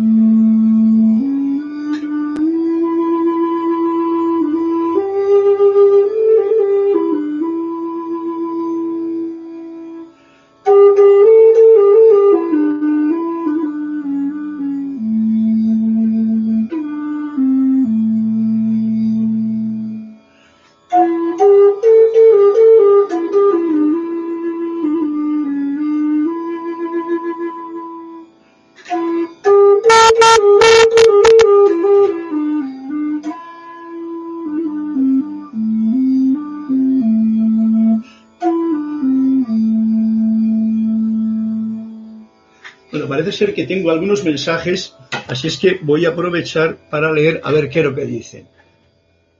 parece ser que tengo algunos mensajes, así es que voy a aprovechar para leer a ver qué es lo que dicen.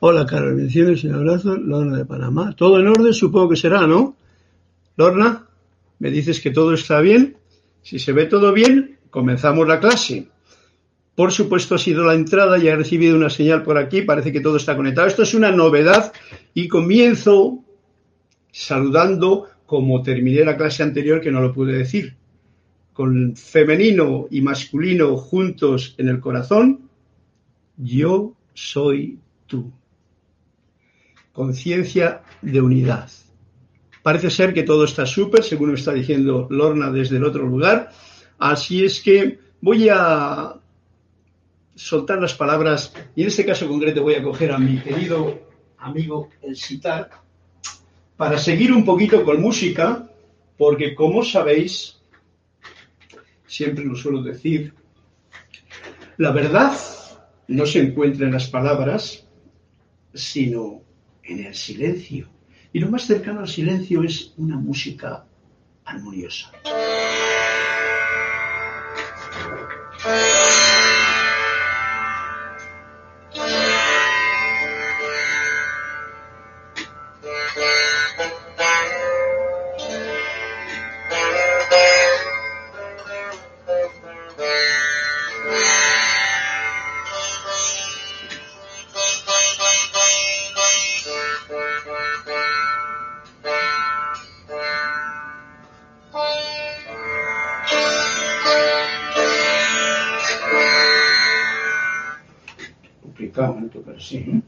Hola, Carlos, bendiciones y un abrazo, Lorna de Panamá. Todo en orden, supongo que será, ¿no? Lorna, me dices que todo está bien. Si se ve todo bien, comenzamos la clase. Por supuesto, ha sido la entrada y he recibido una señal por aquí. Parece que todo está conectado. Esto es una novedad y comienzo saludando como terminé la clase anterior que no lo pude decir con femenino y masculino juntos en el corazón, yo soy tú. Conciencia de unidad. Parece ser que todo está súper, según me está diciendo Lorna desde el otro lugar. Así es que voy a soltar las palabras y en este caso concreto voy a coger a mi querido amigo el sitar para seguir un poquito con música, porque como sabéis, siempre lo suelo decir, la verdad no se encuentra en las palabras, sino en el silencio. Y lo más cercano al silencio es una música armoniosa. Sí.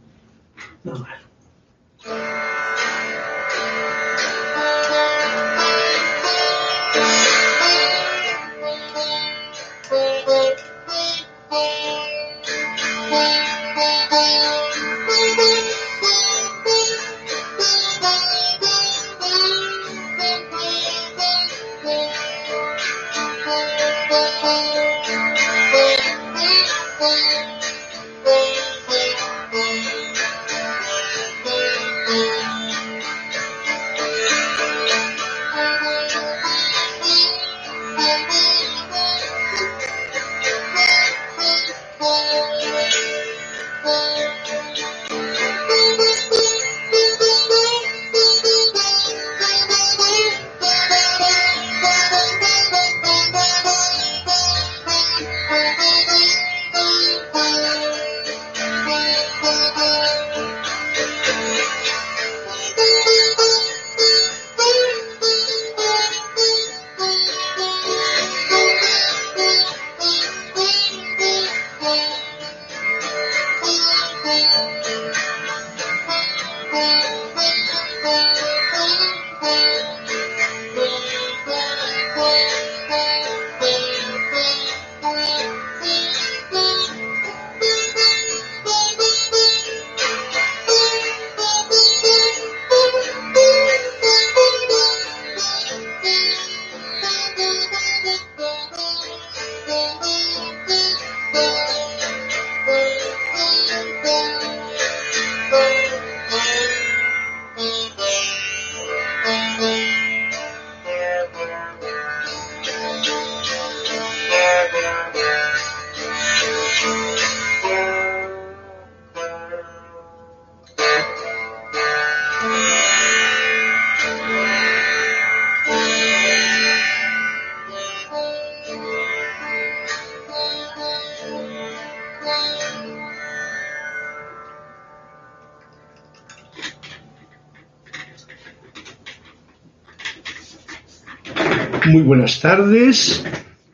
Muy buenas tardes,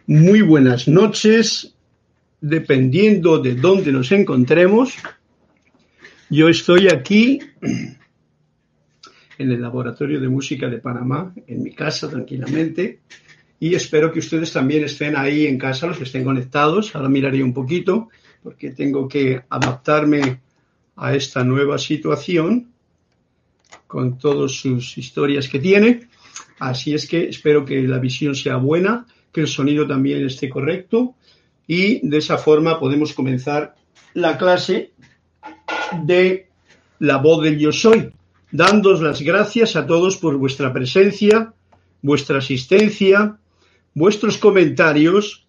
muy buenas noches, dependiendo de dónde nos encontremos. Yo estoy aquí en el Laboratorio de Música de Panamá, en mi casa tranquilamente, y espero que ustedes también estén ahí en casa, los que estén conectados. Ahora miraré un poquito, porque tengo que adaptarme a esta nueva situación con todas sus historias que tiene. Así es que espero que la visión sea buena, que el sonido también esté correcto y de esa forma podemos comenzar la clase de la voz del yo soy, dándos las gracias a todos por vuestra presencia, vuestra asistencia, vuestros comentarios,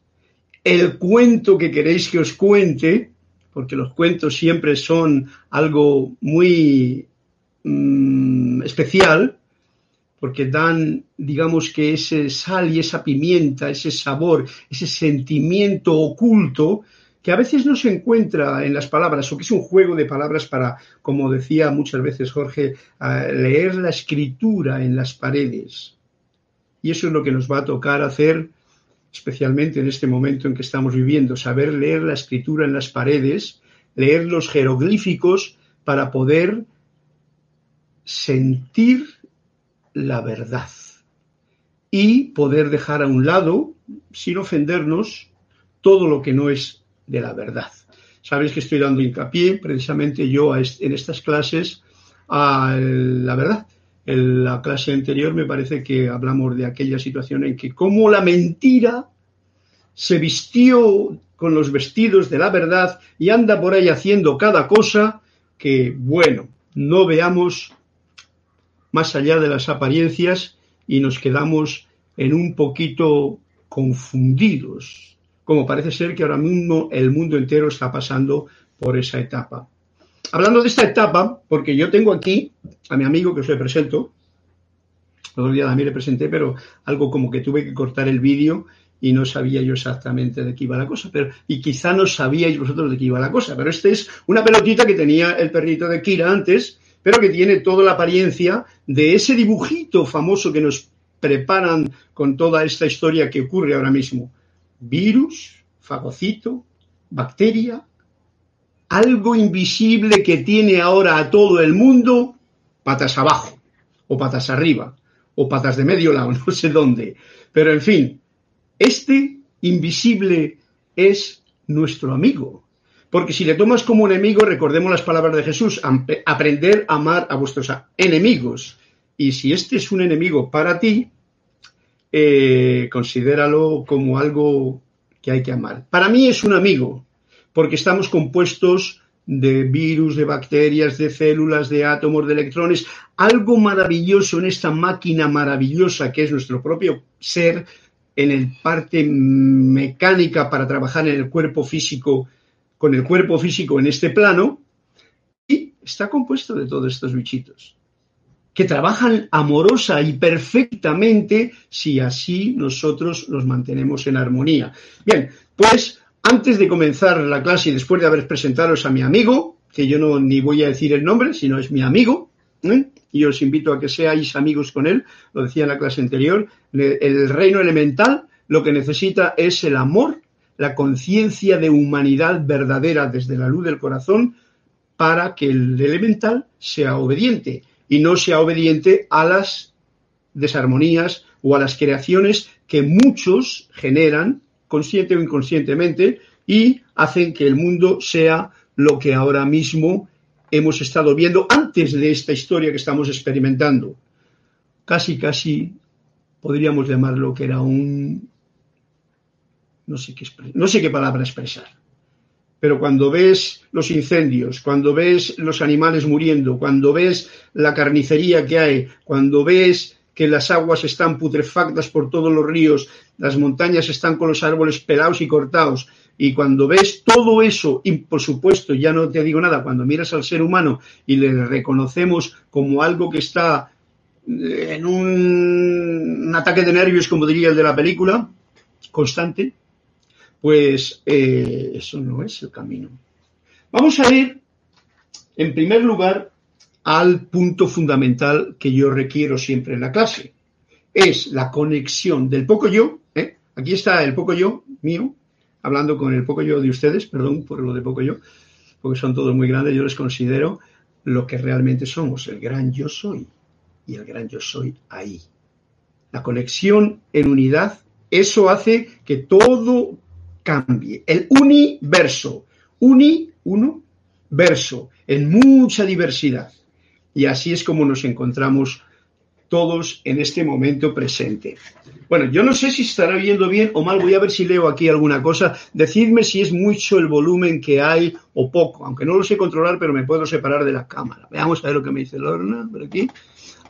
el cuento que queréis que os cuente, porque los cuentos siempre son algo muy mmm, especial, porque dan, digamos que ese sal y esa pimienta, ese sabor, ese sentimiento oculto que a veces no se encuentra en las palabras o que es un juego de palabras para, como decía muchas veces Jorge, leer la escritura en las paredes. Y eso es lo que nos va a tocar hacer, especialmente en este momento en que estamos viviendo, saber leer la escritura en las paredes, leer los jeroglíficos para poder sentir la verdad y poder dejar a un lado, sin ofendernos, todo lo que no es de la verdad. Sabéis que estoy dando hincapié precisamente yo en estas clases a la verdad. En la clase anterior me parece que hablamos de aquella situación en que como la mentira se vistió con los vestidos de la verdad y anda por ahí haciendo cada cosa que, bueno, no veamos más allá de las apariencias y nos quedamos en un poquito confundidos, como parece ser que ahora mismo el mundo entero está pasando por esa etapa. Hablando de esta etapa, porque yo tengo aquí a mi amigo que os le presento, el otro día también le presenté, pero algo como que tuve que cortar el vídeo y no sabía yo exactamente de qué iba la cosa, pero y quizá no sabíais vosotros de qué iba la cosa, pero este es una pelotita que tenía el perrito de Kira antes, pero que tiene toda la apariencia de ese dibujito famoso que nos preparan con toda esta historia que ocurre ahora mismo. Virus, fagocito, bacteria, algo invisible que tiene ahora a todo el mundo patas abajo, o patas arriba, o patas de medio lado, no sé dónde. Pero en fin, este invisible es nuestro amigo, porque si le tomas como enemigo, recordemos las palabras de Jesús, aprender a amar a vuestros enemigos. Y si este es un enemigo para ti, eh, considéralo como algo que hay que amar. Para mí es un amigo, porque estamos compuestos de virus, de bacterias, de células, de átomos, de electrones, algo maravilloso en esta máquina maravillosa que es nuestro propio ser, en el parte mecánica para trabajar en el cuerpo físico con el cuerpo físico en este plano y está compuesto de todos estos bichitos que trabajan amorosa y perfectamente si así nosotros nos mantenemos en armonía. Bien, pues antes de comenzar la clase y después de haber presentaros a mi amigo, que yo no ni voy a decir el nombre, sino es mi amigo, ¿eh? y os invito a que seáis amigos con él, lo decía en la clase anterior, el reino elemental lo que necesita es el amor la conciencia de humanidad verdadera desde la luz del corazón para que el elemental sea obediente y no sea obediente a las desarmonías o a las creaciones que muchos generan, consciente o inconscientemente, y hacen que el mundo sea lo que ahora mismo hemos estado viendo antes de esta historia que estamos experimentando. Casi, casi podríamos llamarlo que era un no sé qué, no sé qué palabra expresar. Pero cuando ves los incendios, cuando ves los animales muriendo, cuando ves la carnicería que hay, cuando ves que las aguas están putrefactas por todos los ríos, las montañas están con los árboles pelados y cortados, y cuando ves todo eso, y por supuesto, ya no te digo nada, cuando miras al ser humano y le reconocemos como algo que está en un, un ataque de nervios, como diría el de la película, constante, pues eh, eso no es el camino. Vamos a ir, en primer lugar, al punto fundamental que yo requiero siempre en la clase. Es la conexión del poco yo, ¿eh? aquí está el poco yo mío, hablando con el poco yo de ustedes, perdón por lo de poco yo, porque son todos muy grandes, yo les considero lo que realmente somos, el gran yo soy y el gran yo soy ahí. La conexión en unidad, eso hace que todo cambie. El universo, uni, uno, verso, en mucha diversidad. Y así es como nos encontramos todos en este momento presente. Bueno, yo no sé si estará viendo bien o mal, voy a ver si leo aquí alguna cosa. Decidme si es mucho el volumen que hay o poco, aunque no lo sé controlar, pero me puedo separar de la cámara. Veamos a ver lo que me dice Lorna por aquí.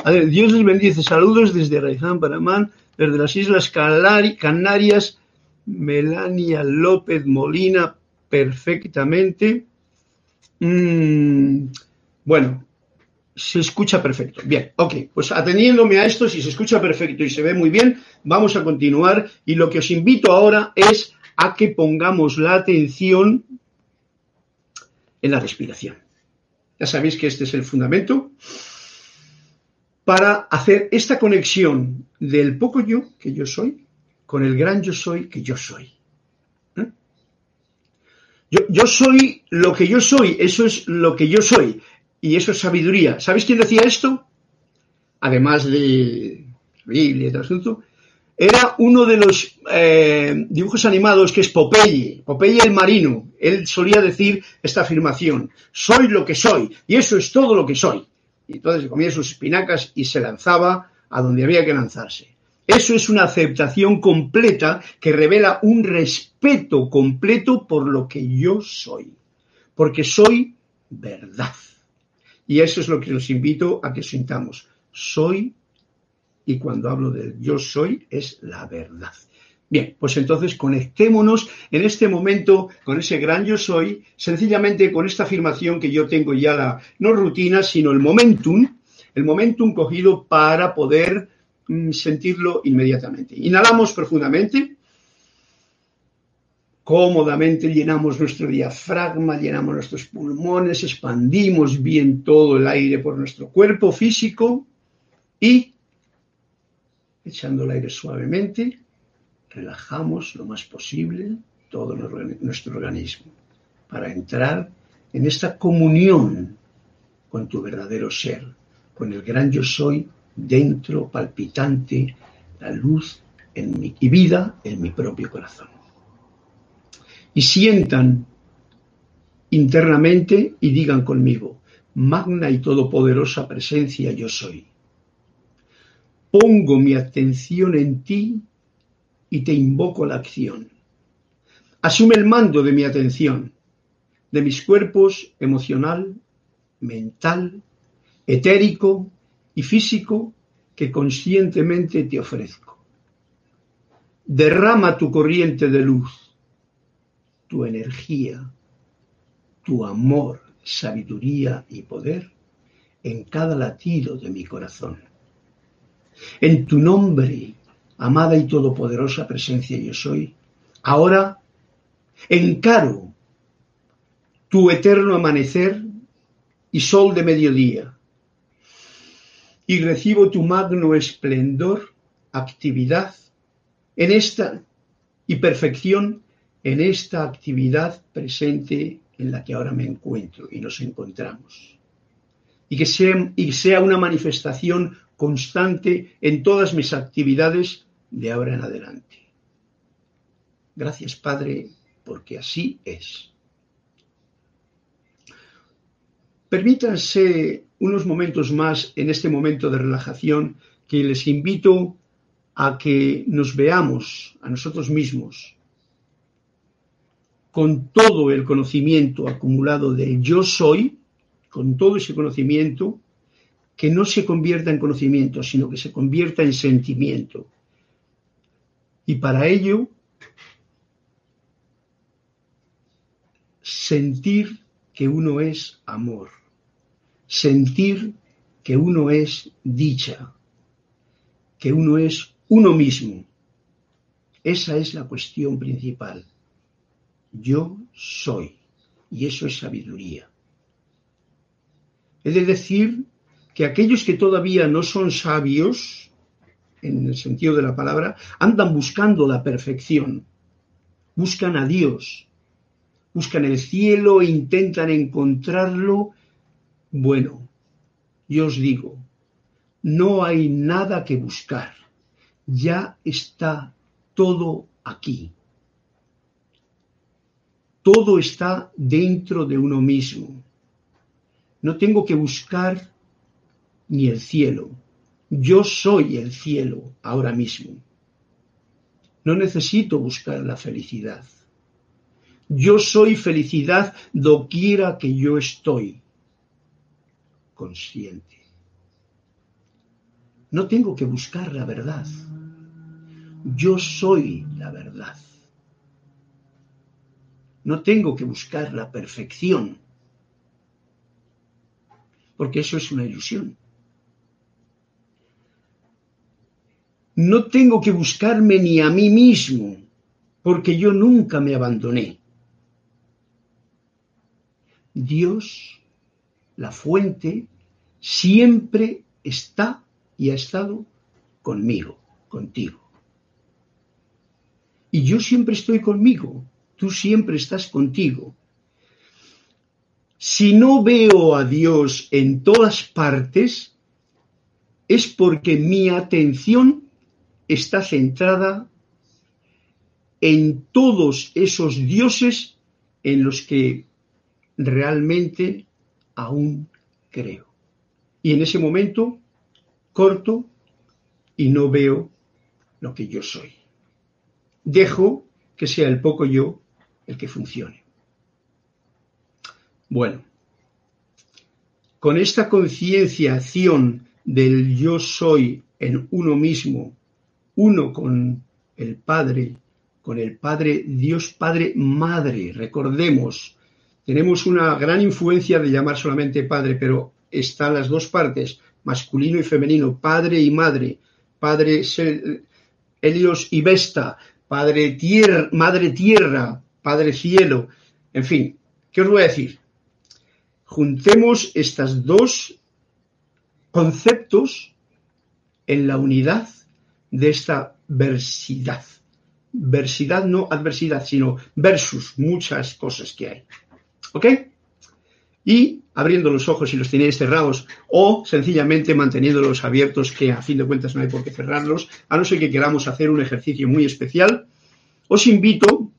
A ver, Dios les bendice. Saludos desde Raizán, Panamá, desde las Islas Canarias. Melania López Molina, perfectamente. Mm, bueno, se escucha perfecto. Bien, ok, pues atendiéndome a esto, si se escucha perfecto y se ve muy bien, vamos a continuar y lo que os invito ahora es a que pongamos la atención en la respiración. Ya sabéis que este es el fundamento para hacer esta conexión del poco yo, que yo soy, con el gran yo soy, que yo soy. ¿Eh? Yo, yo soy lo que yo soy, eso es lo que yo soy y eso es sabiduría. ¿Sabéis quién decía esto? Además de Biblia y todo asunto. Era uno de los eh, dibujos animados que es Popeye, Popeye el marino. Él solía decir esta afirmación, soy lo que soy, y eso es todo lo que soy. Y entonces comía sus espinacas y se lanzaba a donde había que lanzarse. Eso es una aceptación completa que revela un respeto completo por lo que yo soy, porque soy verdad. Y eso es lo que os invito a que sintamos. Soy, y cuando hablo del yo soy, es la verdad. Bien, pues entonces conectémonos en este momento con ese gran yo soy, sencillamente con esta afirmación que yo tengo ya la, no rutina, sino el momentum, el momentum cogido para poder sentirlo inmediatamente. Inhalamos profundamente cómodamente llenamos nuestro diafragma, llenamos nuestros pulmones, expandimos bien todo el aire por nuestro cuerpo físico y, echando el aire suavemente, relajamos lo más posible todo nuestro organismo para entrar en esta comunión con tu verdadero ser, con el gran yo soy dentro, palpitante, la luz en mi, y vida en mi propio corazón y sientan internamente y digan conmigo, magna y todopoderosa presencia yo soy. Pongo mi atención en ti y te invoco la acción. Asume el mando de mi atención, de mis cuerpos emocional, mental, etérico y físico que conscientemente te ofrezco. Derrama tu corriente de luz tu energía, tu amor, sabiduría y poder en cada latido de mi corazón. En tu nombre, amada y todopoderosa presencia yo soy, ahora encaro tu eterno amanecer y sol de mediodía y recibo tu magno esplendor, actividad en esta y perfección en esta actividad presente en la que ahora me encuentro y nos encontramos. Y que sea, sea una manifestación constante en todas mis actividades de ahora en adelante. Gracias, Padre, porque así es. Permítanse unos momentos más en este momento de relajación que les invito a que nos veamos a nosotros mismos con todo el conocimiento acumulado de yo soy, con todo ese conocimiento, que no se convierta en conocimiento, sino que se convierta en sentimiento. Y para ello, sentir que uno es amor, sentir que uno es dicha, que uno es uno mismo. Esa es la cuestión principal. Yo soy. Y eso es sabiduría. He de decir que aquellos que todavía no son sabios, en el sentido de la palabra, andan buscando la perfección, buscan a Dios, buscan el cielo e intentan encontrarlo, bueno, yo os digo, no hay nada que buscar, ya está todo aquí. Todo está dentro de uno mismo. No tengo que buscar ni el cielo. Yo soy el cielo ahora mismo. No necesito buscar la felicidad. Yo soy felicidad doquiera que yo estoy consciente. No tengo que buscar la verdad. Yo soy la verdad. No tengo que buscar la perfección, porque eso es una ilusión. No tengo que buscarme ni a mí mismo, porque yo nunca me abandoné. Dios, la fuente, siempre está y ha estado conmigo, contigo. Y yo siempre estoy conmigo, tú siempre estás contigo. Si no veo a Dios en todas partes, es porque mi atención está centrada en todos esos dioses en los que realmente aún creo. Y en ese momento corto y no veo lo que yo soy. Dejo que sea el poco yo el que funcione. Bueno, con esta concienciación del yo soy en uno mismo uno con el Padre, con el Padre, Dios Padre Madre. Recordemos, tenemos una gran influencia de llamar solamente Padre, pero están las dos partes, masculino y femenino, Padre y Madre, Padre Helios y Vesta, Padre Tierra, Madre Tierra, Padre Cielo, en fin, ¿qué os voy a decir? Juntemos estos dos conceptos en la unidad de esta versidad. Versidad, no adversidad, sino versus muchas cosas que hay. ¿Ok? Y abriendo los ojos si los tenéis cerrados o sencillamente manteniéndolos abiertos, que a fin de cuentas no hay por qué cerrarlos, a no ser que queramos hacer un ejercicio muy especial, os invito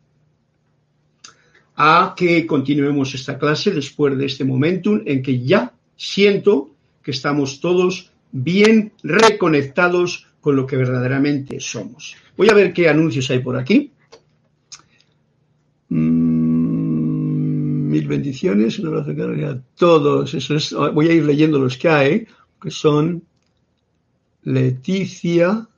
a que continuemos esta clase después de este momentum en que ya siento que estamos todos bien reconectados con lo que verdaderamente somos. Voy a ver qué anuncios hay por aquí. Mm, mil bendiciones, un abrazo a todos. Eso es, voy a ir leyendo los que hay, que son Leticia,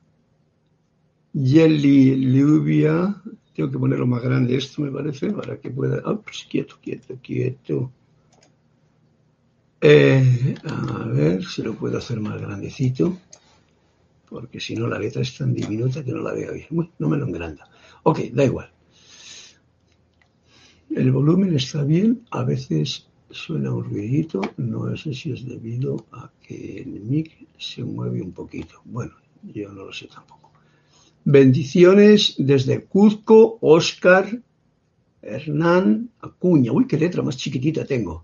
Yeli Lluvia. Tengo que ponerlo más grande esto, me parece, para que pueda. Pues quieto, quieto, quieto. Eh, a ver si lo puedo hacer más grandecito porque si no la letra es tan diminuta que no la veo bien. no me lo engranda. Ok, da igual. El volumen está bien, a veces suena un ruidito, no sé si es debido a que el mic se mueve un poquito. Bueno, yo no lo sé tampoco. Bendiciones desde Cuzco, Oscar, Hernán, Acuña. Uy, qué letra más chiquitita tengo.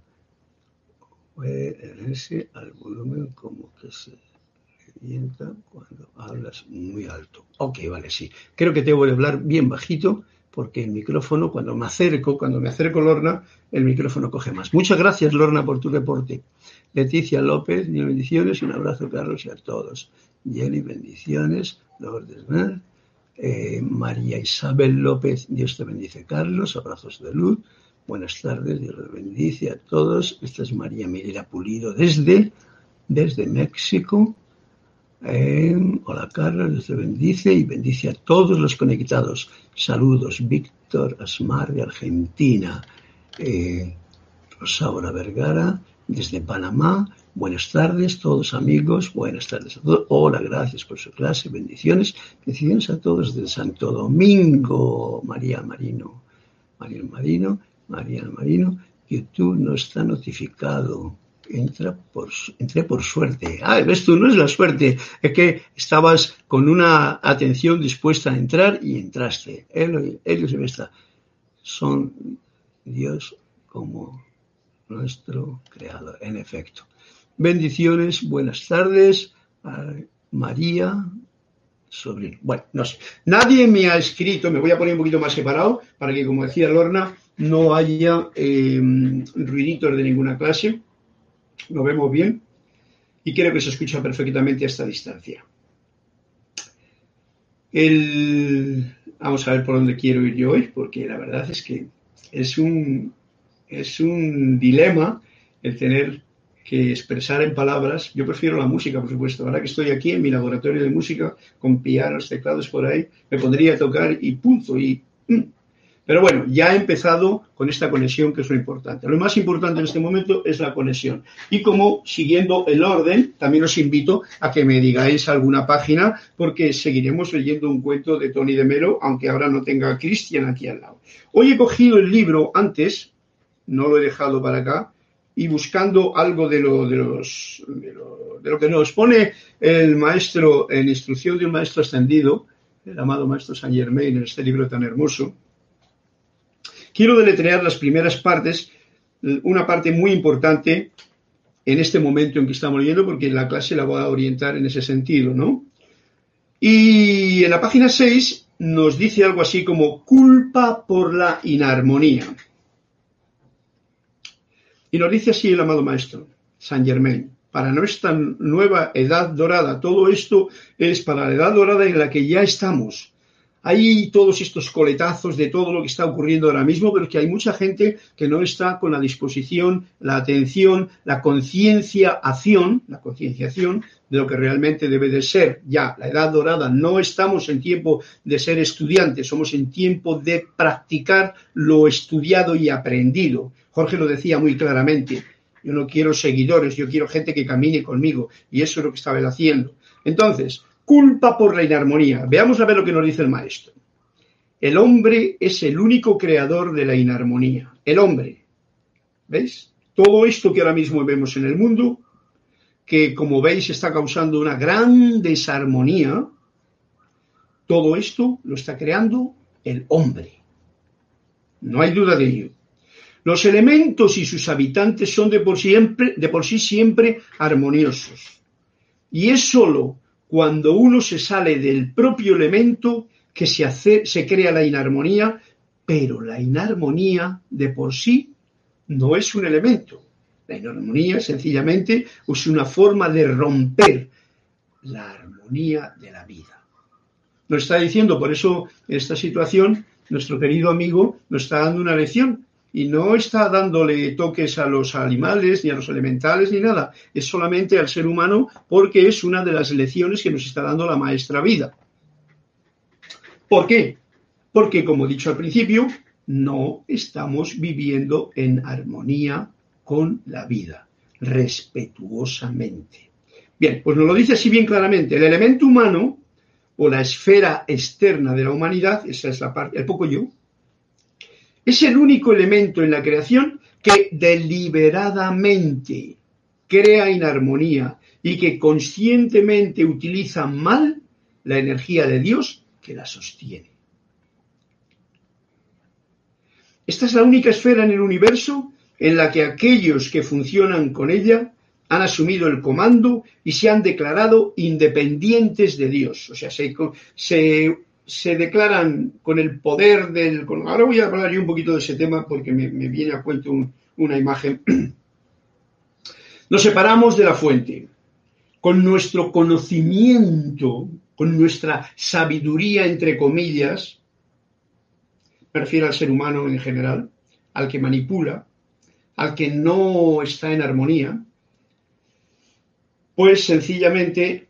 Ese al volumen como que se cuando hablas muy alto. Ok, vale, sí. Creo que tengo que hablar bien bajito porque el micrófono, cuando me acerco, cuando me acerco Lorna, el micrófono coge más. Muchas gracias, Lorna, por tu reporte. Leticia López, mil bendiciones, un abrazo, Carlos, y a todos. Jenny, bendiciones. Lourdes eh, María Isabel López, Dios te bendice, Carlos, abrazos de luz. Buenas tardes, Dios les bendice a todos. Esta es María Mirela Pulido desde, desde México. Hola Carlos, Dios te bendice y bendice a todos los conectados. Saludos, Víctor Asmar de Argentina, eh, Rosaura Vergara desde Panamá. Buenas tardes, todos amigos. Buenas tardes a todos. Hola, gracias por su clase. Bendiciones. Bendiciones a todos desde Santo Domingo. María Marino. María Marino. María Marino. YouTube no está notificado entra por, entré por suerte. Ah, ves tú, no es la suerte, es que estabas con una atención dispuesta a entrar y entraste. Él, ellos está. son Dios como nuestro creador, en efecto. Bendiciones, buenas tardes, María, sobrino. Bueno, no sé. Nadie me ha escrito, me voy a poner un poquito más separado para que, como decía Lorna, no haya eh, ruiditos de ninguna clase. Lo vemos bien y creo que se escucha perfectamente a esta distancia. El, vamos a ver por dónde quiero ir yo hoy, porque la verdad es que es un, es un dilema el tener que expresar en palabras. Yo prefiero la música, por supuesto. Ahora que estoy aquí en mi laboratorio de música, con pianos, teclados por ahí, me pondría a tocar y punto. Y, mm. Pero bueno, ya he empezado con esta conexión que es lo importante. Lo más importante en este momento es la conexión. Y como siguiendo el orden, también os invito a que me digáis alguna página, porque seguiremos leyendo un cuento de Tony de Melo, aunque ahora no tenga a Cristian aquí al lado. Hoy he cogido el libro antes, no lo he dejado para acá, y buscando algo de lo, de, los, de, lo, que nos pone el maestro en instrucción de un maestro ascendido, el amado maestro Saint Germain, en este libro tan hermoso, quiero deletrear las primeras partes, una parte muy importante en este momento en que estamos leyendo, porque la clase la voy a orientar en ese sentido, ¿no? Y en la página 6 nos dice algo así como culpa por la inarmonía. Y nos dice así el amado Maestro, San Germain, para nuestra nueva edad dorada, todo esto es para la edad dorada en la que ya estamos. Hay todos estos coletazos de todo lo que está ocurriendo ahora mismo, pero que hay mucha gente que no está con la disposición, la atención, la conciencia, acción, la concienciación de lo que realmente debe de ser ya la edad dorada. No estamos en tiempo de ser estudiantes, somos en tiempo de practicar lo estudiado y aprendido. Jorge lo decía muy claramente. Yo no quiero seguidores, yo quiero gente que camine conmigo. Y eso es lo que estaba él haciendo. Entonces, culpa por la inarmonía. Veamos a ver lo que nos dice el maestro. El hombre es el único creador de la inarmonía. El hombre. ¿Veis? Todo esto que ahora mismo vemos en el mundo, que como veis está causando una gran desarmonía, todo esto lo está creando el hombre. No hay duda de ello. Los elementos y sus habitantes son de por, de por sí siempre armoniosos. Y es sólo cuando uno se sale del propio elemento que se, crea la inarmonía, pero la inarmonía de por sí no es un elemento. La inarmonía sencillamente es una forma de romper la armonía de la vida. Nos está diciendo, por eso esta situación, nuestro querido amigo nos está dando una lección y no está dándole toques a los animales ni a los elementales ni nada, es solamente al ser humano porque es una de las lecciones que nos está dando la maestra vida. ¿Por qué? Porque, como he dicho al principio, no estamos viviendo en armonía con la vida, respetuosamente. Bien, pues nos lo dice así bien claramente. El elemento humano o la esfera externa de la humanidad, esa es la parte, el poco yo, es el único elemento en la creación que deliberadamente crea inarmonía y que conscientemente utiliza mal la energía de Dios que la sostiene. Esta es la única esfera en el universo en la que aquellos que funcionan con ella han asumido el comando y se han declarado independientes de Dios. O sea, se, se declaran con el poder del... ahora voy a hablar yo un poquito de ese tema porque me, viene a cuento una imagen. Nos separamos de la fuente. Con nuestro conocimiento, con nuestra sabiduría, entre comillas, prefiero al ser humano en general, al que manipula, al que no está en armonía, pues sencillamente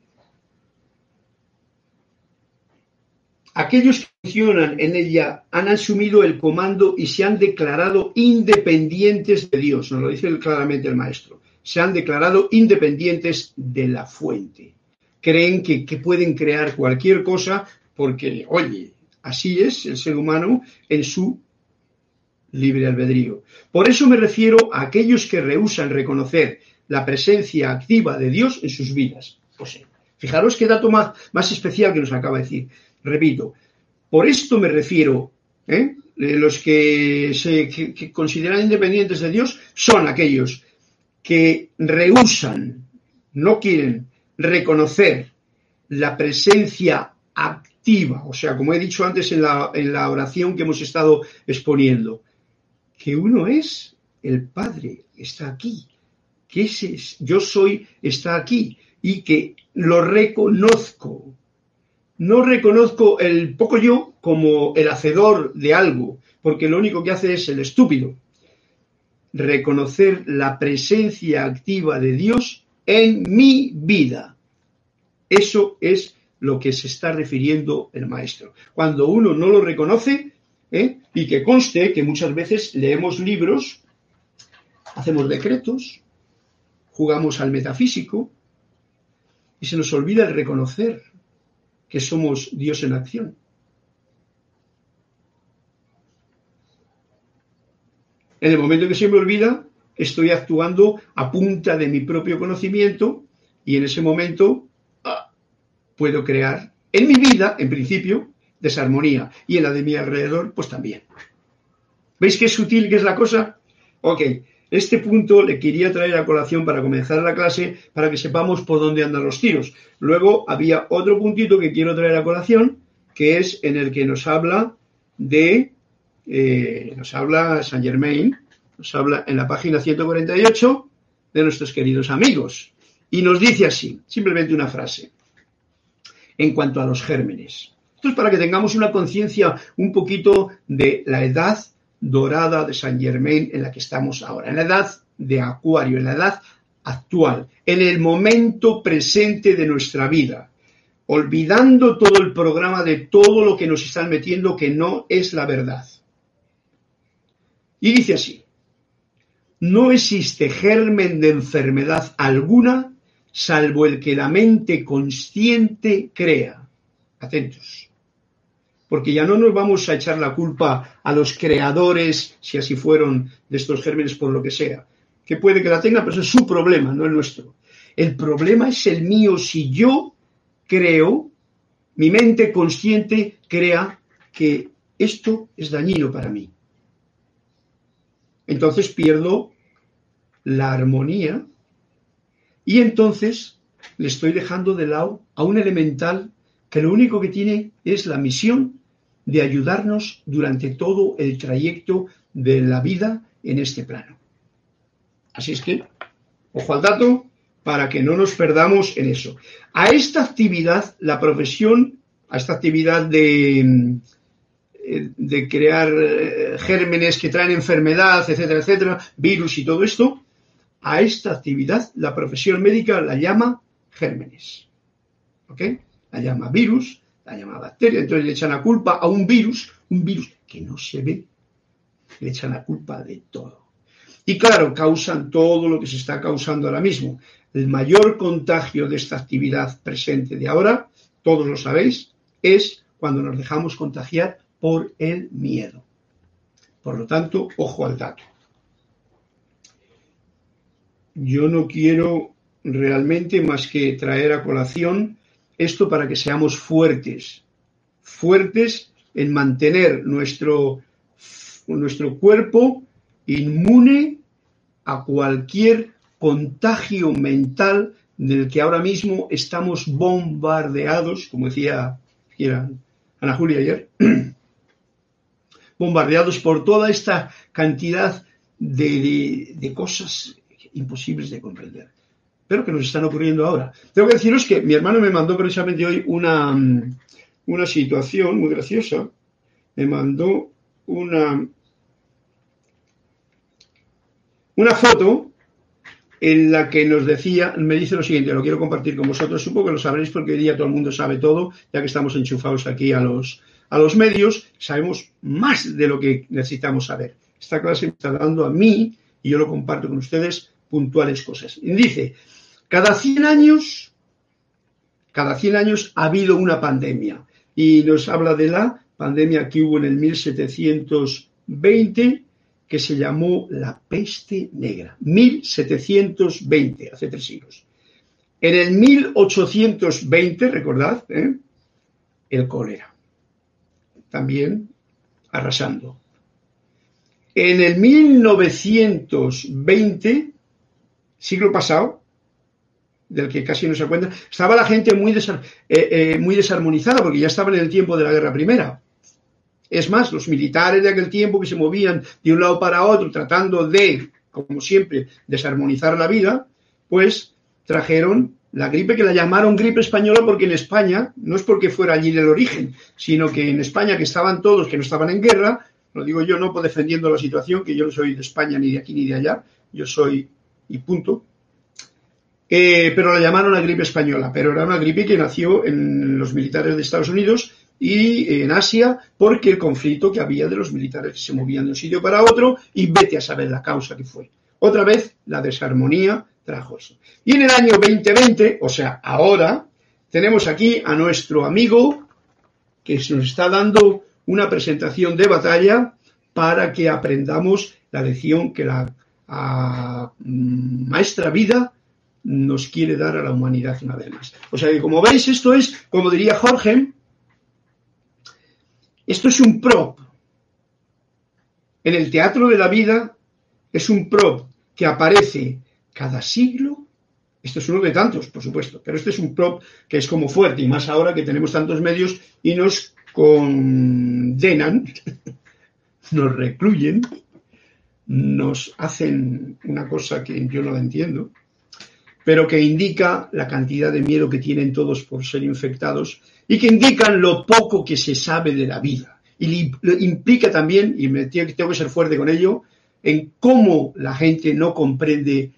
Aquellos que funcionan en ella han asumido el comando y se han declarado independientes de Dios, nos lo dice claramente el maestro. Se han declarado independientes de la fuente. Creen que, que pueden crear cualquier cosa porque, oye, así es el ser humano en su libre albedrío. Por eso me refiero a aquellos que rehusan reconocer la presencia activa de Dios en sus vidas. Pues, fijaros qué dato más, más especial que nos acaba de decir. Repito, por esto me refiero, ¿eh? los que se consideran independientes de Dios son aquellos que rehusan, no quieren reconocer la presencia activa, o sea, como he dicho antes en la, en la oración que hemos estado exponiendo, que uno es el Padre, está aquí, que ese es, yo soy, está aquí, y que lo reconozco. No reconozco el poco yo como el hacedor de algo, porque lo único que hace es el estúpido. Reconocer la presencia activa de Dios en mi vida. Eso es lo que se está refiriendo el maestro. Cuando uno no lo reconoce, ¿eh? y que conste que muchas veces leemos libros, hacemos decretos, jugamos al metafísico, y se nos olvida el reconocer que somos Dios en acción. En el momento que se me olvida, estoy actuando a punta de mi propio conocimiento y en ese momento ah, puedo crear en mi vida, en principio, desarmonía y en la de mi alrededor, pues también. ¿Veis qué sutil que es la cosa? Ok, este punto le quería traer a colación para comenzar la clase para que sepamos por dónde andan los tiros. Luego había otro puntito que quiero traer a colación, que es en el que nos habla de, eh, nos habla Saint Germain, nos habla en la página 148 de nuestros queridos amigos. Y nos dice así, simplemente una frase, en cuanto a los gérmenes. Esto es para que tengamos una conciencia un poquito de la edad dorada de San Germain en la que estamos ahora, en la edad de Acuario, en la edad actual, en el momento presente de nuestra vida, olvidando todo el programa de todo lo que nos están metiendo que no es la verdad. Y dice así, no existe germen de enfermedad alguna salvo el que la mente consciente crea. Atentos porque ya no nos vamos a echar la culpa a los creadores, si así fueron, de estos gérmenes por lo que sea. Que puede que la tengan, pero es su problema, no el nuestro. El problema es el mío si yo creo, mi mente consciente crea que esto es dañino para mí. Entonces pierdo la armonía y entonces le estoy dejando de lado a un elemental que lo único que tiene es la misión de ayudarnos durante todo el trayecto de la vida en este plano. Así es que, ojo al dato, para que no nos perdamos en eso. A esta actividad, la profesión, a esta actividad de, de crear eh, gérmenes que traen enfermedad, etcétera, etcétera, virus y todo esto, a esta actividad la profesión médica la llama gérmenes. ¿Ok? La llama virus, la llamada bacteria, entonces le echan la culpa a un virus, un virus que no se ve, le echan la culpa de todo. Y claro, causan todo lo que se está causando ahora mismo. El mayor contagio de esta actividad presente de ahora, todos lo sabéis, es cuando nos dejamos contagiar por el miedo. Por lo tanto, ojo al dato. Yo no quiero realmente más que traer a colación esto para que seamos fuertes, fuertes en mantener nuestro, nuestro cuerpo inmune a cualquier contagio mental del que ahora mismo estamos bombardeados, como decía Ana Julia ayer, bombardeados por toda esta cantidad de cosas imposibles de comprender pero que nos están ocurriendo ahora. Tengo que deciros que mi hermano me mandó precisamente hoy una, mm, una situación muy graciosa. Me mandó una, una foto en la que nos decía, me dice lo siguiente, lo quiero compartir con vosotros, supongo que lo sabréis porque hoy día todo el mundo sabe todo, ya que estamos enchufados aquí a los, a los medios, sabemos más de lo que necesitamos saber. Esta clase me está dando a mí, y yo lo comparto con ustedes, puntuales cosas. Dice, cada 100 años, cada 100 años ha habido una pandemia y nos habla de la pandemia que hubo en el 1720 que se llamó la peste negra. 1720, hace tres siglos. En el 1820, recordad, ¿eh? el cólera. También arrasando. En el 1920, siglo pasado, del que casi no se cuenta, estaba la gente muy, eh, eh, muy desarmonizada porque ya estaba en el tiempo de la Guerra Primera. Es más, los militares de aquel tiempo que se movían de un lado para otro tratando de, como siempre, desarmonizar la vida, pues trajeron la gripe que la llamaron gripe española porque en España, no es porque fuera allí el origen, sino que en España que estaban todos, que no estaban en guerra, lo digo yo no defendiendo la situación, que yo no soy de España ni de aquí ni de allá, yo soy y punto, eh, pero la llamaron la gripe española, pero era una gripe que nació en los militares de Estados Unidos y en Asia porque el conflicto que había de los militares que se movían de un sitio para otro y vete a saber la causa que fue. Otra vez la desarmonía trajo eso. Y en el año 2020, o sea, ahora, tenemos aquí a nuestro amigo que nos está dando una presentación de batalla para que aprendamos la lección que la maestra vida nos quiere dar a la humanidad una vez más. O sea que como veis, esto es, como diría Jorge, esto es un prop. En el teatro de la vida es un prop que aparece cada siglo. Esto es uno de tantos, por supuesto, pero este es un prop que es como fuerte y más ahora que tenemos tantos medios y nos condenan, nos recluyen, nos hacen una cosa que yo no la entiendo pero que indica la cantidad de miedo que tienen todos por ser infectados y que indican lo poco que se sabe de la vida. Y implica también, y me tengo que ser fuerte con ello, en cómo la gente no comprende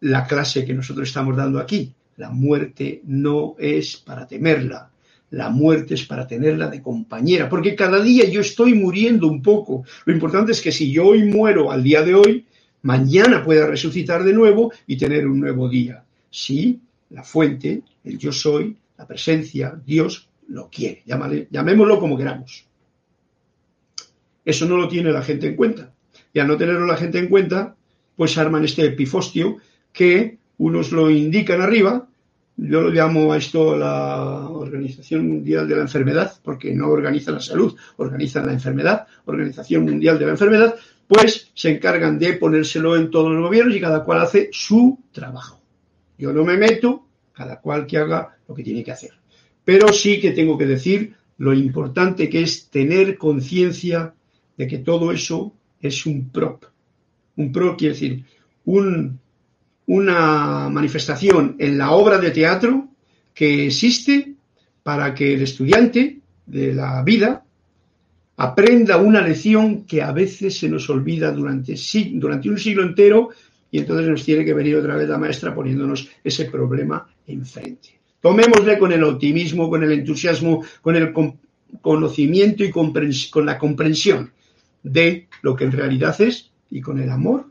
la clase que nosotros estamos dando aquí. La muerte no es para temerla, la muerte es para tenerla de compañera, porque cada día yo estoy muriendo un poco. Lo importante es que si yo hoy muero al día de hoy, mañana pueda resucitar de nuevo y tener un nuevo día. Si la fuente, el yo soy, la presencia, Dios, lo quiere. llamémoslo como queramos. Eso no lo tiene la gente en cuenta. Y al no tenerlo la gente en cuenta, pues arman este epifostio que unos lo indican arriba, yo lo llamo a esto la Organización Mundial de la Enfermedad, porque no organiza la salud, organiza la enfermedad, Organización Mundial de la Enfermedad, pues se encargan de ponérselo en todos los gobiernos y cada cual hace su trabajo. Yo no me meto, cada cual que haga lo que tiene que hacer. Pero sí que tengo que decir lo importante que es tener conciencia de que todo eso es un prop. Un prop quiere decir una manifestación en la obra de teatro que existe para que el estudiante de la vida aprenda una lección que a veces se nos olvida durante, durante un siglo entero y entonces nos tiene que venir otra vez la maestra poniéndonos ese problema enfrente. Tomémosle con el optimismo, con el entusiasmo, con el conocimiento y con la comprensión de lo que en realidad es y con el amor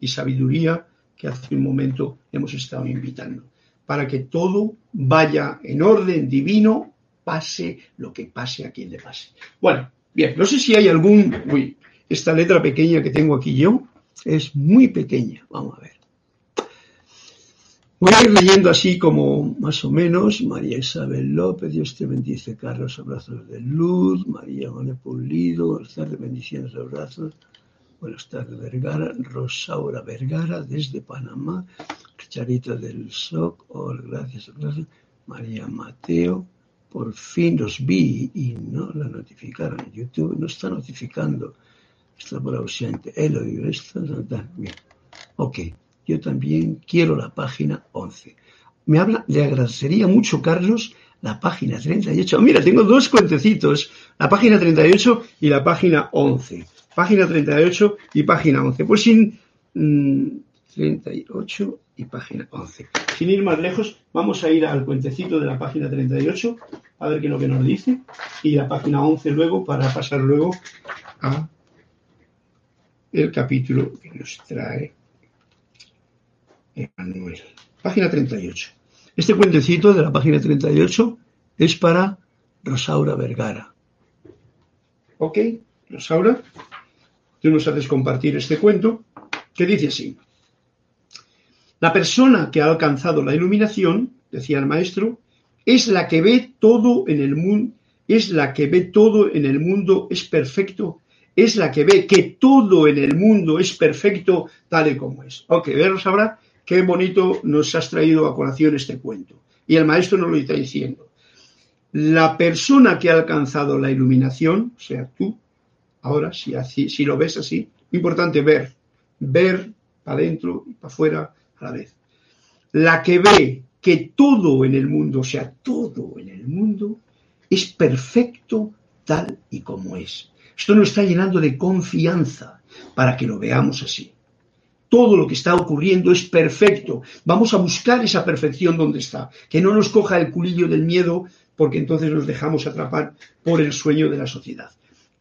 y sabiduría que hace un momento hemos estado invitando, para que todo vaya en orden divino pase lo que pase a quien le pase. Bueno, bien, no sé si hay algún... Uy, esta letra pequeña que tengo aquí yo es muy pequeña. Vamos a ver. Voy a ir leyendo así como más o menos. María Isabel López, Dios te bendice, Carlos, abrazos de luz. María Manuel Pulido, buenas tardes, bendiciones, abrazos. Buenas tardes, Vergara. Rosaura Vergara, desde Panamá. Charita del SOC, oh, gracias, gracias. María Mateo, por fin los vi y no la notificaron. YouTube no está notificando, está por ausente. Él oído esto, bien. Ok, yo también quiero la página 11. Me habla, le agradecería mucho, Carlos, la página 38. Mira, tengo dos cuentecitos, la página 38 y la página 11. Página 38 y página 11. Pues sin 38 mm, y página 11. Sin ir más lejos, vamos a ir al cuentecito de la página 38, a ver qué es lo que nos dice, y la página 11 luego, para pasar luego a el capítulo que nos trae Emanuel. Página 38. Este cuentecito de la página 38 es para Rosaura Vergara. ¿Ok? Rosaura, tú nos haces compartir este cuento que dice así. La persona que ha alcanzado la iluminación, decía el maestro, es la que ve todo en el mundo, es la que ve todo en el mundo, es perfecto, es la que ve que todo en el mundo es perfecto tal y como es. Ok, veros ahora qué bonito nos has traído a colación este cuento. Y el maestro nos lo está diciendo. La persona que ha alcanzado la iluminación, o sea, tú, ahora, si, si lo ves así, importante ver, ver para adentro y para afuera vez. La que ve que todo en el mundo, o sea, todo en el mundo, es perfecto tal y como es. Esto nos está llenando de confianza para que lo veamos así. Todo lo que está ocurriendo es perfecto. Vamos a buscar esa perfección donde está. Que no nos coja el culillo del miedo porque entonces nos dejamos atrapar por el sueño de la sociedad.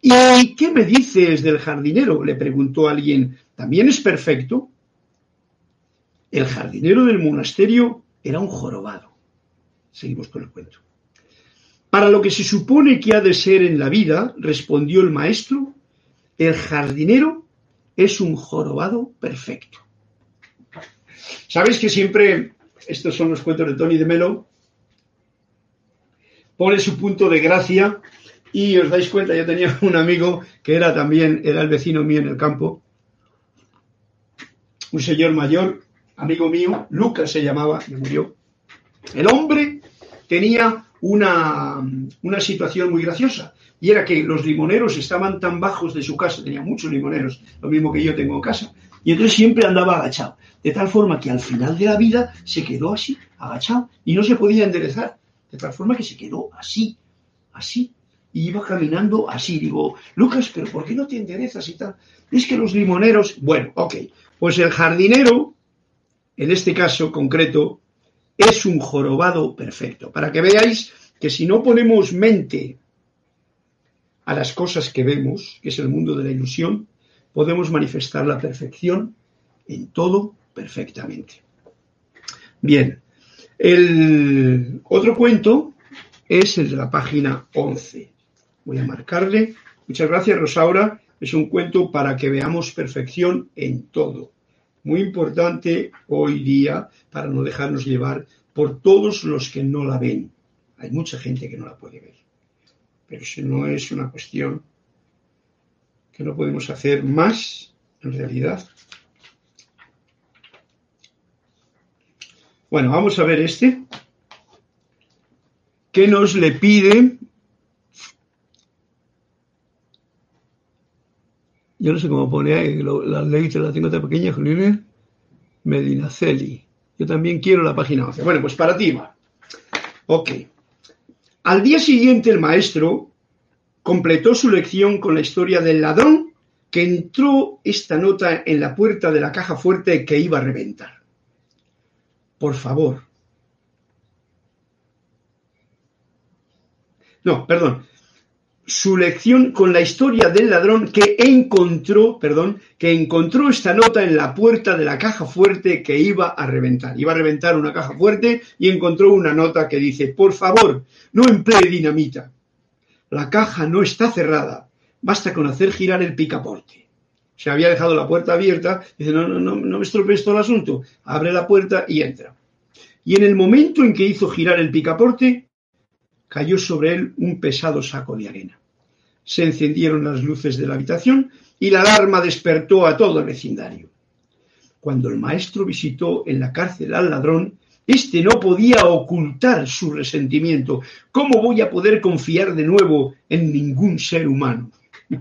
¿Y qué me dices del jardinero? Le preguntó alguien. ¿También es perfecto? El jardinero del monasterio era un jorobado. Seguimos con el cuento. Para lo que se supone que ha de ser en la vida, respondió el maestro, el jardinero es un jorobado perfecto. ¿Sabéis que siempre, estos son los cuentos de Tony de Melo, pone su punto de gracia y os dais cuenta, yo tenía un amigo que era también, era el vecino mío en el campo, un señor mayor, amigo mío, Lucas se llamaba, murió. El hombre tenía una, una situación muy graciosa y era que los limoneros estaban tan bajos de su casa, tenía muchos limoneros, lo mismo que yo tengo en casa, y entonces siempre andaba agachado, de tal forma que al final de la vida se quedó así, agachado, y no se podía enderezar, de tal forma que se quedó así, así, y iba caminando así. Digo, Lucas, pero ¿por qué no te enderezas y tal? Es que los limoneros, bueno, ok, pues el jardinero en este caso concreto, es un jorobado perfecto. Para que veáis que si no ponemos mente a las cosas que vemos, que es el mundo de la ilusión, podemos manifestar la perfección en todo perfectamente. Bien, el otro cuento es el de la página 11. Voy a marcarle. Muchas gracias, Rosaura. Es un cuento para que veamos perfección en todo muy importante hoy día para no dejarnos llevar por todos los que no la ven. Hay mucha gente que no la puede ver. Pero si no es una cuestión que no podemos hacer más, en realidad. Bueno, vamos a ver este. ¿Qué nos le pide yo no sé cómo pone ahí, la ley te la tengo tan pequeña, Julián Medinaceli. Yo también quiero la página 11. Bueno, pues para ti va. Ok. Al día siguiente el maestro completó su lección con la historia del ladrón que entró esta nota en la puerta de la caja fuerte que iba a reventar. Por favor. No, perdón su lección con la historia del ladrón que encontró, perdón, que encontró esta nota en la puerta de la caja fuerte que iba a reventar. Iba a reventar una caja fuerte y encontró una nota que dice, por favor, no emplee dinamita. La caja no está cerrada. Basta con hacer girar el picaporte. Se había dejado la puerta abierta. Dice, no, no, no, me estropees todo el asunto. Abre la puerta y entra. Y en el momento en que hizo girar el picaporte, cayó sobre él un pesado saco de arena se encendieron las luces de la habitación y la alarma despertó a todo el vecindario. Cuando el maestro visitó en la cárcel al ladrón, éste no podía ocultar su resentimiento. ¿Cómo voy a poder confiar de nuevo en ningún ser humano?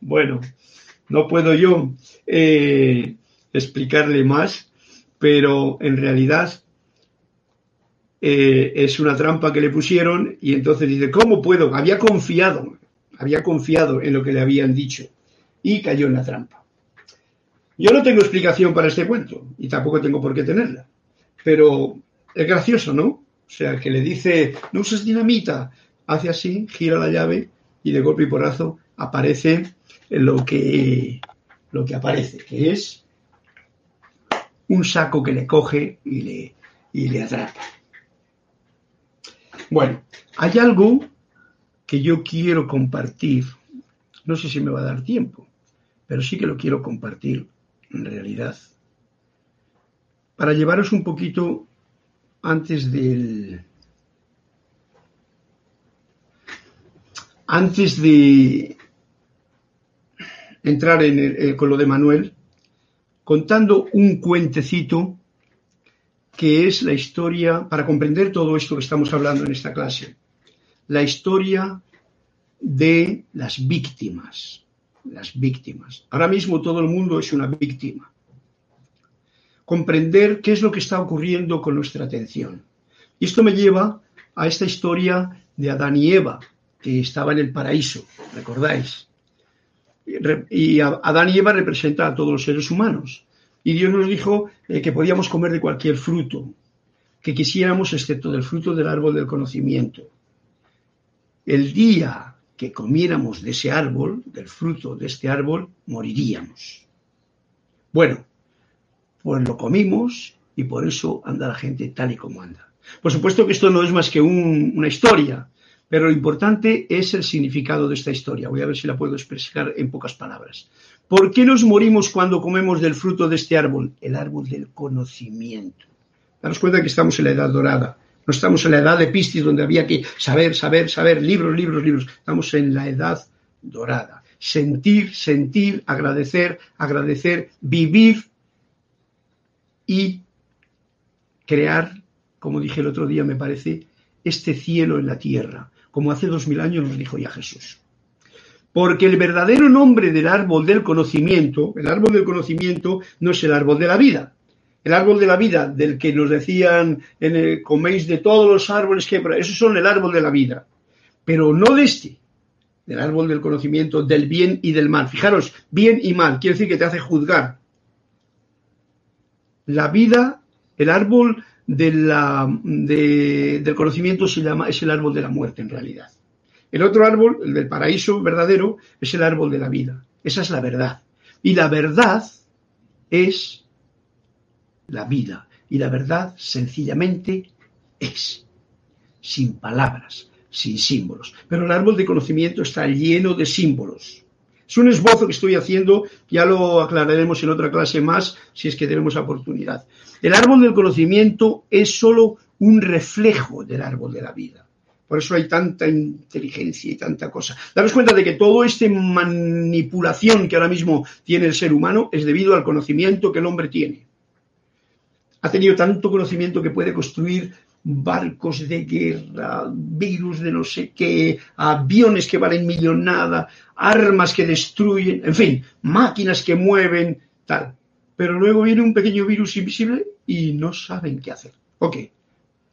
bueno, no puedo yo eh, explicarle más, pero en realidad eh, es una trampa que le pusieron y entonces dice, ¿cómo puedo? Había confiado, había confiado en lo que le habían dicho y cayó en la trampa. Yo no tengo explicación para este cuento y tampoco tengo por qué tenerla, pero es gracioso, ¿no? O sea, que le dice, no uses dinamita, hace así, gira la llave y de golpe y porrazo aparece lo que, lo que aparece, que es un saco que le coge y le, y le atrapa. Bueno, hay algo que yo quiero compartir. No sé si me va a dar tiempo, pero sí que lo quiero compartir en realidad. Para llevaros un poquito antes del... antes de entrar en el, con lo de Manuel, contando un cuentecito que es la historia, para comprender todo esto que estamos hablando en esta clase, la historia de las víctimas. Las víctimas. Ahora mismo todo el mundo es una víctima. Comprender qué es lo que está ocurriendo con nuestra atención. Y esto me lleva a esta historia de Adán y Eva, que estaba en el paraíso, ¿recordáis? Y Adán y Eva representan a todos los seres humanos. Y Dios nos dijo eh, que podíamos comer de cualquier fruto que quisiéramos, excepto del fruto del árbol del conocimiento. El día que comiéramos de ese árbol, del fruto de este árbol, moriríamos. Bueno, pues lo comimos y por eso anda la gente tal y como anda. Por supuesto que esto no es más que una historia, pero lo importante es el significado de esta historia. Voy a ver si la puedo expresar en pocas palabras. ¿Por qué nos morimos cuando comemos del fruto de este árbol? El árbol del conocimiento. Daros cuenta que estamos en la edad dorada. No estamos en la edad de Piscis donde había que saber, saber, saber, libros, libros, libros. Estamos en la edad dorada. Sentir, sentir, agradecer, agradecer, vivir y crear, como dije el otro día, me parece, este cielo en la tierra, como hace dos mil años nos dijo ya Jesús. Porque el verdadero nombre del árbol del conocimiento, el árbol del conocimiento no es el árbol de la vida. El árbol de la vida, del que nos decían, en el, coméis de todos los árboles que... Esos son el árbol de la vida. Pero no de este, del árbol del conocimiento, del bien y del mal. Fijaros, bien y mal, quiere decir que te hace juzgar. La vida, el árbol del conocimiento se llama, es el árbol de la muerte en realidad. El otro árbol, el del paraíso verdadero, es el árbol de la vida. Esa es la verdad. Y la verdad es la vida. Y la verdad sencillamente es. Sin palabras, sin símbolos. Pero el árbol de conocimiento está lleno de símbolos. Es un esbozo que estoy haciendo, ya lo aclararemos en otra clase más, si es que tenemos oportunidad. El árbol del conocimiento es solo un reflejo del árbol de la vida. Por eso hay tanta inteligencia y tanta cosa. Daros cuenta de que toda esta manipulación que ahora mismo tiene el ser humano es debido al conocimiento que el hombre tiene. Ha tenido tanto conocimiento que puede construir barcos de guerra, virus de no sé qué, aviones que valen millonada, armas que destruyen, en fin, máquinas que mueven, tal. Pero luego viene un pequeño virus invisible y no saben qué hacer. Ok,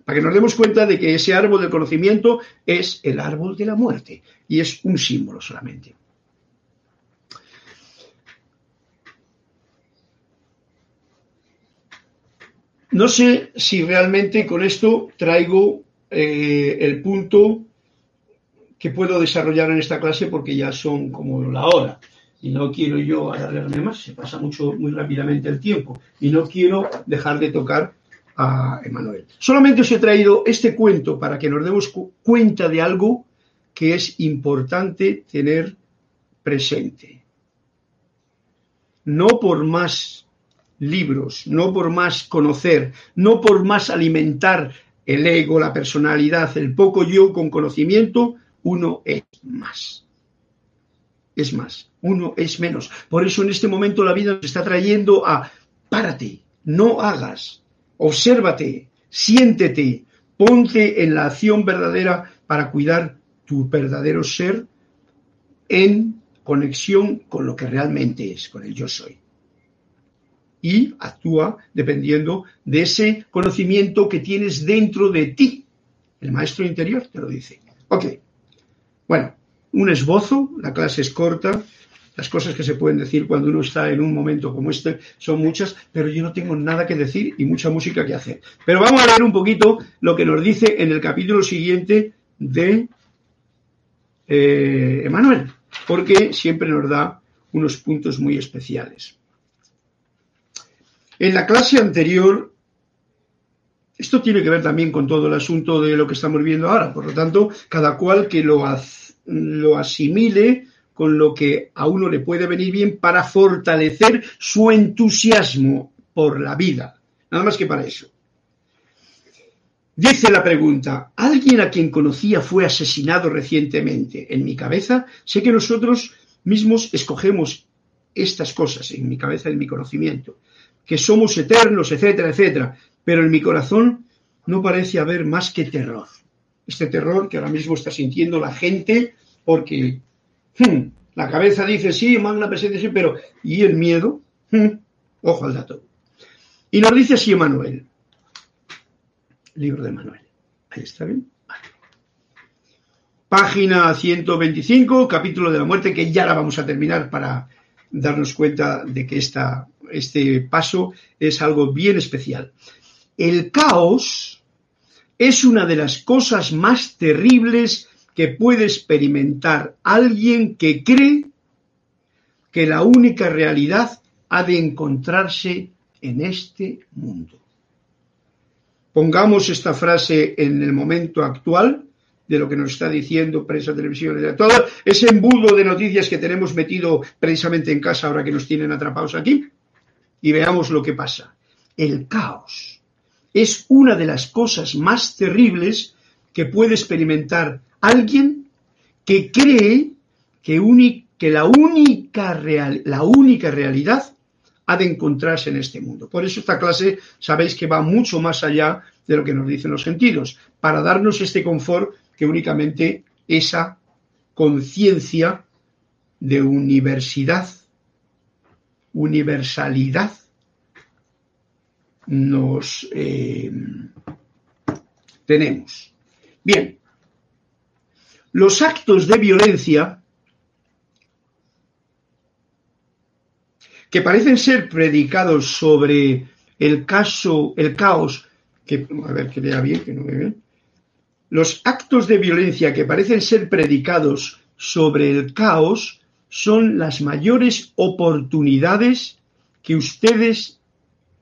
para que nos demos cuenta de que ese árbol del conocimiento es el árbol de la muerte y es un símbolo solamente. No sé si realmente con esto traigo eh, el punto que puedo desarrollar en esta clase porque ya son como la hora y no quiero yo alargarme más, se pasa mucho muy rápidamente el tiempo y no quiero dejar de tocar a Emanuel. Solamente os he traído este cuento para que nos demos cuenta de algo que es importante tener presente. No por más libros, no por más conocer, no por más alimentar el ego, la personalidad, el poco yo con conocimiento, uno es más. Es más, uno es menos. Por eso en este momento la vida nos está trayendo a párate, no hagas, Obsérvate, siéntete, ponte en la acción verdadera para cuidar tu verdadero ser en conexión con lo que realmente es, con el yo soy. Y actúa dependiendo de ese conocimiento que tienes dentro de ti. El maestro interior te lo dice. Ok. Bueno, un esbozo, la clase es corta, las cosas que se pueden decir cuando uno está en un momento como este son muchas, pero yo no tengo nada que decir y mucha música que hacer. Pero vamos a ver un poquito lo que nos dice en el capítulo siguiente de eh, Emanuel, porque siempre nos da unos puntos muy especiales. En la clase anterior, esto tiene que ver también con todo el asunto de lo que estamos viendo ahora, por lo tanto, cada cual que lo asimile con lo que a uno le puede venir bien para fortalecer su entusiasmo por la vida. Nada más que para eso. Dice la pregunta, ¿alguien a quien conocía fue asesinado recientemente? En mi cabeza, sé que nosotros mismos escogemos estas cosas, en mi cabeza, en mi conocimiento, que somos eternos, etcétera, etcétera, pero en mi corazón no parece haber más que terror. Este terror que ahora mismo está sintiendo la gente porque hmm, la cabeza dice sí, magna presencia, sí, pero ¿y el miedo? Hmm, ojo al dato. Y nos dice así Emanuel, libro de Manuel. Ahí está bien. Página 125, capítulo de la muerte, que ya la vamos a terminar para darnos cuenta de que esta, este paso es algo bien especial. El caos es una de las cosas más terribles que puede experimentar alguien que cree que la única realidad ha de encontrarse en este mundo. Pongamos esta frase en el momento actual de lo que nos está diciendo prensa, televisión, todo ese embudo de noticias que tenemos metido precisamente en casa ahora que nos tienen atrapados aquí y veamos lo que pasa. El caos es una de las cosas más terribles que puede experimentar alguien que cree que, la única realidad ha de encontrarse en este mundo. Por eso esta clase sabéis que va mucho más allá de lo que nos dicen los sentidos, para darnos este confort que únicamente esa conciencia de universidad, universalidad, nos eh, tenemos. Bien, los actos de violencia que parecen ser predicados sobre el caso, el caos, que, a ver que vea bien, que no me ve. Los actos de violencia que parecen ser predicados sobre el caos son las mayores oportunidades que ustedes,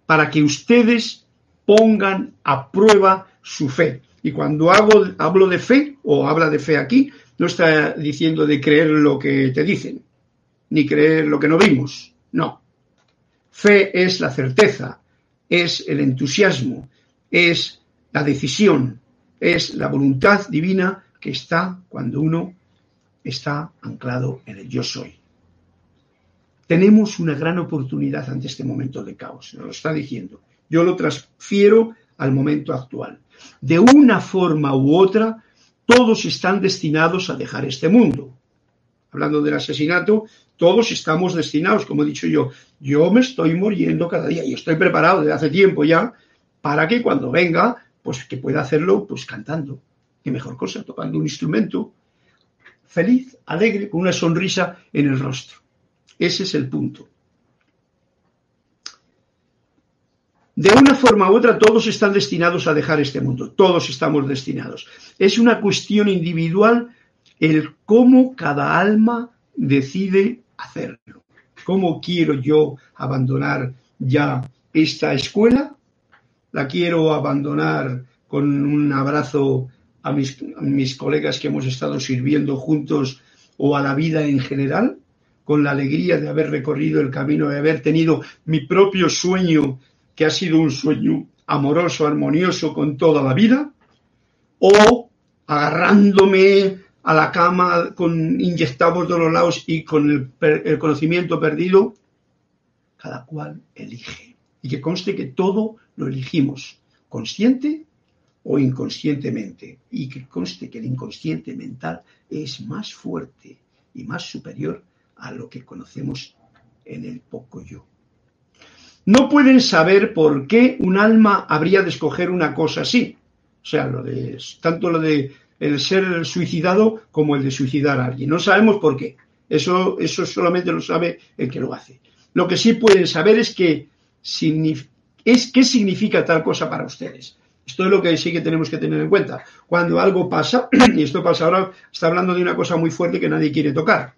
para que ustedes pongan a prueba su fe. Y cuando hago, hablo de fe, o habla de fe aquí, no está diciendo de creer lo que te dicen, ni creer lo que no vimos. No. Fe es la certeza, es el entusiasmo, es la decisión, es la voluntad divina que está cuando uno está anclado en el yo soy. Tenemos una gran oportunidad ante este momento de caos, nos lo está diciendo. Yo lo transfiero al momento actual. De una forma u otra, todos están destinados a dejar este mundo hablando del asesinato, todos estamos destinados, como he dicho yo, yo me estoy muriendo cada día y estoy preparado desde hace tiempo ya para que cuando venga, pues que pueda hacerlo pues cantando. Qué mejor cosa, tocando un instrumento, feliz, alegre, con una sonrisa en el rostro. Ese es el punto. De una forma u otra, todos están destinados a dejar este mundo. Todos estamos destinados. Es una cuestión individual el cómo cada alma decide hacerlo. ¿Cómo quiero yo abandonar ya esta escuela? ¿La quiero abandonar con un abrazo a mis, colegas que hemos estado sirviendo juntos o a la vida en general? Con la alegría de haber recorrido el camino, de haber tenido mi propio sueño, que ha sido un sueño amoroso, armonioso con toda la vida, o agarrándome a la cama con inyectados de los lados y con el, conocimiento perdido, cada cual elige. Y que conste que todo lo elegimos, consciente o inconscientemente. Y que conste que el inconsciente mental es más fuerte y más superior a lo que conocemos en el poco yo. No pueden saber por qué un alma habría de escoger una cosa así. O sea, lo de, tanto lo de el ser suicidado como el de suicidar a alguien. No sabemos por qué. Eso, eso solamente lo sabe el que lo hace. Lo que sí pueden saber es es qué significa tal cosa para ustedes. Esto es lo que sí que tenemos que tener en cuenta. Cuando algo pasa, y esto pasa ahora, está hablando de una cosa muy fuerte que nadie quiere tocar.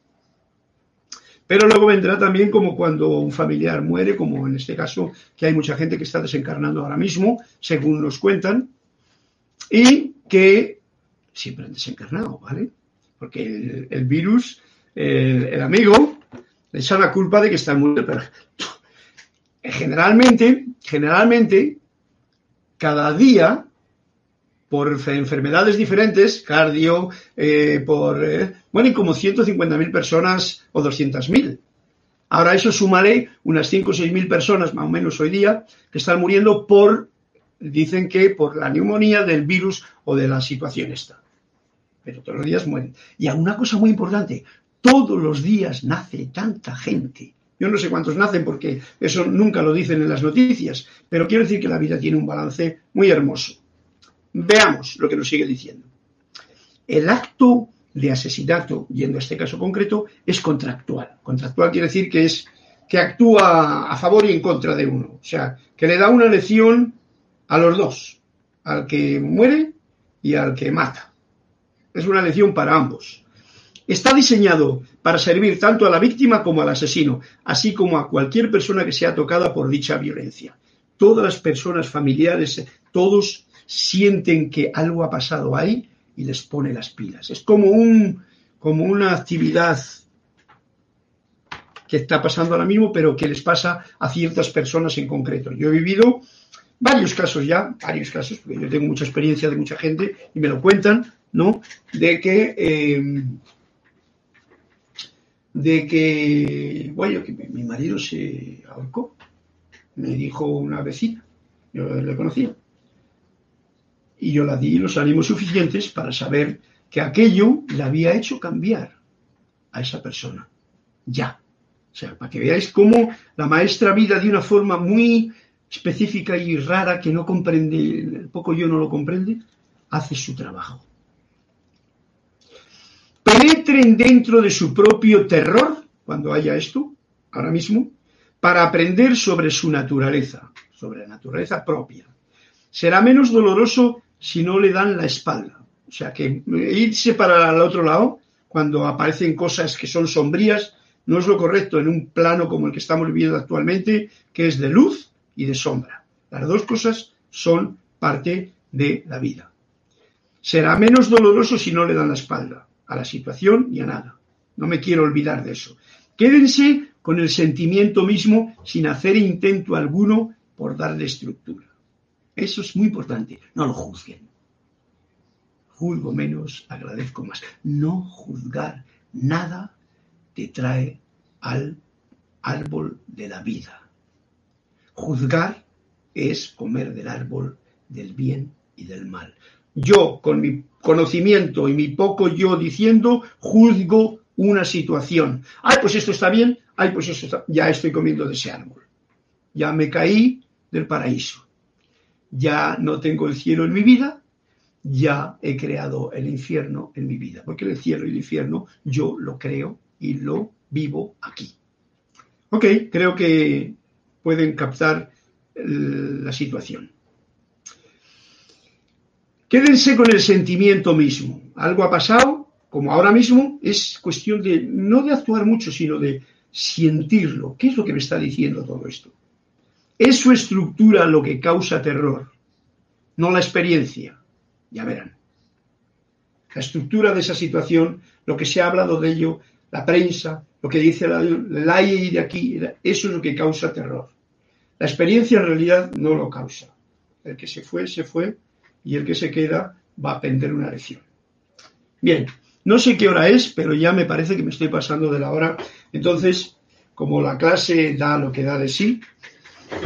Pero luego vendrá también como cuando un familiar muere, como en este caso, que hay mucha gente que está desencarnando ahora mismo, según nos cuentan, y que siempre han desencarnado, ¿vale? Porque el, virus, el, amigo, le echa la culpa de que está muerto, pero generalmente, generalmente, cada día por enfermedades diferentes, cardio, eh, por, eh, bueno, y como 150.000 personas o 200.000. Ahora eso súmale unas 5 o 6.000 personas, más o menos hoy día, que están muriendo por, dicen que por la neumonía del virus o de la situación esta. Pero todos los días mueren. Y una cosa muy importante, todos los días nace tanta gente. Yo no sé cuántos nacen porque eso nunca lo dicen en las noticias, pero quiero decir que la vida tiene un balance muy hermoso. Veamos lo que nos sigue diciendo. El acto de asesinato, yendo a este caso concreto, es contractual. Contractual quiere decir que es que actúa a favor y en contra de uno. O sea, que le da una lección a los dos, al que muere y al que mata. Es una lección para ambos. Está diseñado para servir tanto a la víctima como al asesino, así como a cualquier persona que sea tocada por dicha violencia. Todas las personas familiares, todos sienten que algo ha pasado ahí y les pone las pilas. Es como, un, como una actividad que está pasando ahora mismo, pero que les pasa a ciertas personas en concreto. Yo he vivido varios casos ya, varios casos, porque yo tengo mucha experiencia de mucha gente y me lo cuentan, ¿no? De que, eh, de que, bueno, que mi marido se ahorcó, me dijo una vecina, yo le conocía, y yo la di los ánimos suficientes para saber que aquello le había hecho cambiar a esa persona. Ya. O sea, para que veáis cómo la maestra vida de una forma muy específica y rara que no comprende, poco yo no lo comprende, hace su trabajo. Penetren dentro de su propio terror, cuando haya esto, ahora mismo, para aprender sobre su naturaleza, sobre la naturaleza propia. Será menos doloroso si no le dan la espalda. O sea que irse para el otro lado, cuando aparecen cosas que son sombrías, no es lo correcto en un plano como el que estamos viviendo actualmente, que es de luz y de sombra. Las dos cosas son parte de la vida. Será menos doloroso si no le dan la espalda a la situación y a nada. No me quiero olvidar de eso. Quédense con el sentimiento mismo sin hacer intento alguno por darle estructura. Eso es muy importante. No lo juzguen. Juzgo menos, agradezco más. No juzgar nada te trae al árbol de la vida. Juzgar es comer del árbol del bien y del mal. Yo, con mi conocimiento y mi poco yo diciendo, juzgo una situación. Ay, pues esto está bien, ay, pues esto está... ya estoy comiendo de ese árbol. Ya me caí del paraíso ya no tengo el cielo en mi vida, ya he creado el infierno en mi vida, porque el cielo y el infierno yo lo creo y lo vivo aquí. Ok, creo que pueden captar la situación. Quédense con el sentimiento mismo. Algo ha pasado, como ahora mismo, es cuestión de no de actuar mucho, sino de sentirlo. ¿Qué es lo que me está diciendo todo esto? Es su estructura lo que causa terror, no la experiencia. Ya verán. La estructura de esa situación, lo que se ha hablado de ello, la prensa, lo que dice la, ley de aquí, eso es lo que causa terror. La experiencia en realidad no lo causa. El que se fue, se fue, y el que se queda va a aprender una lección. Bien, no sé qué hora es, pero ya me parece que me estoy pasando de la hora. Entonces, como la clase da lo que da de sí,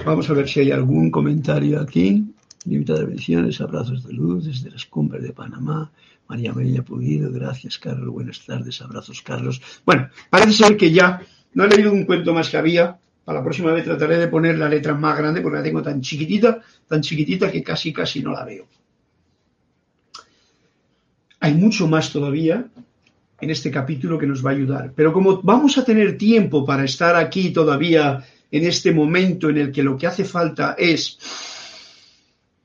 Vamos a ver si hay algún comentario aquí. Limitada bendiciones, abrazos de luz desde las cumbres de Panamá. María María Pulido, gracias Carlos, buenas tardes, abrazos Carlos. Bueno, parece ser que ya no he leído un cuento más que había. Para la próxima vez trataré de poner la letra más grande porque la tengo tan chiquitita, tan chiquitita que casi casi no la veo. Hay mucho más todavía en este capítulo que nos va a ayudar. Pero como vamos a tener tiempo para estar aquí todavía en este momento en el que lo que hace falta es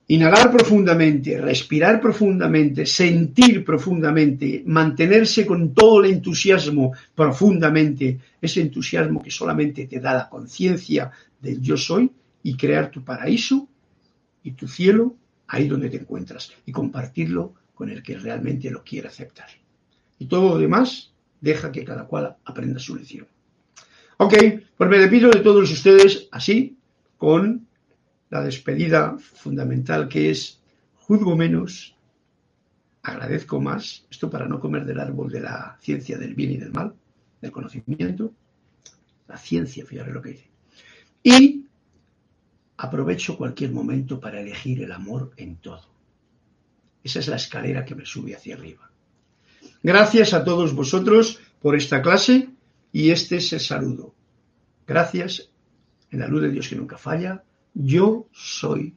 inhalar profundamente, respirar profundamente, sentir profundamente, mantenerse con todo el entusiasmo profundamente, ese entusiasmo que solamente te da la conciencia del yo soy y crear tu paraíso y tu cielo ahí donde te encuentras y compartirlo con el que realmente lo quiere aceptar. Y todo lo demás deja que cada cual aprenda su lección. Ok, pues me despido de todos ustedes así, con la despedida fundamental que es juzgo menos, agradezco más, esto para no comer del árbol de la ciencia del bien y del mal, del conocimiento, la ciencia, fíjate lo que dice. Y aprovecho cualquier momento para elegir el amor en todo. Esa es la escalera que me sube hacia arriba. Gracias a todos vosotros por esta clase y este es el saludo. Gracias, en la luz de Dios que nunca falla, yo soy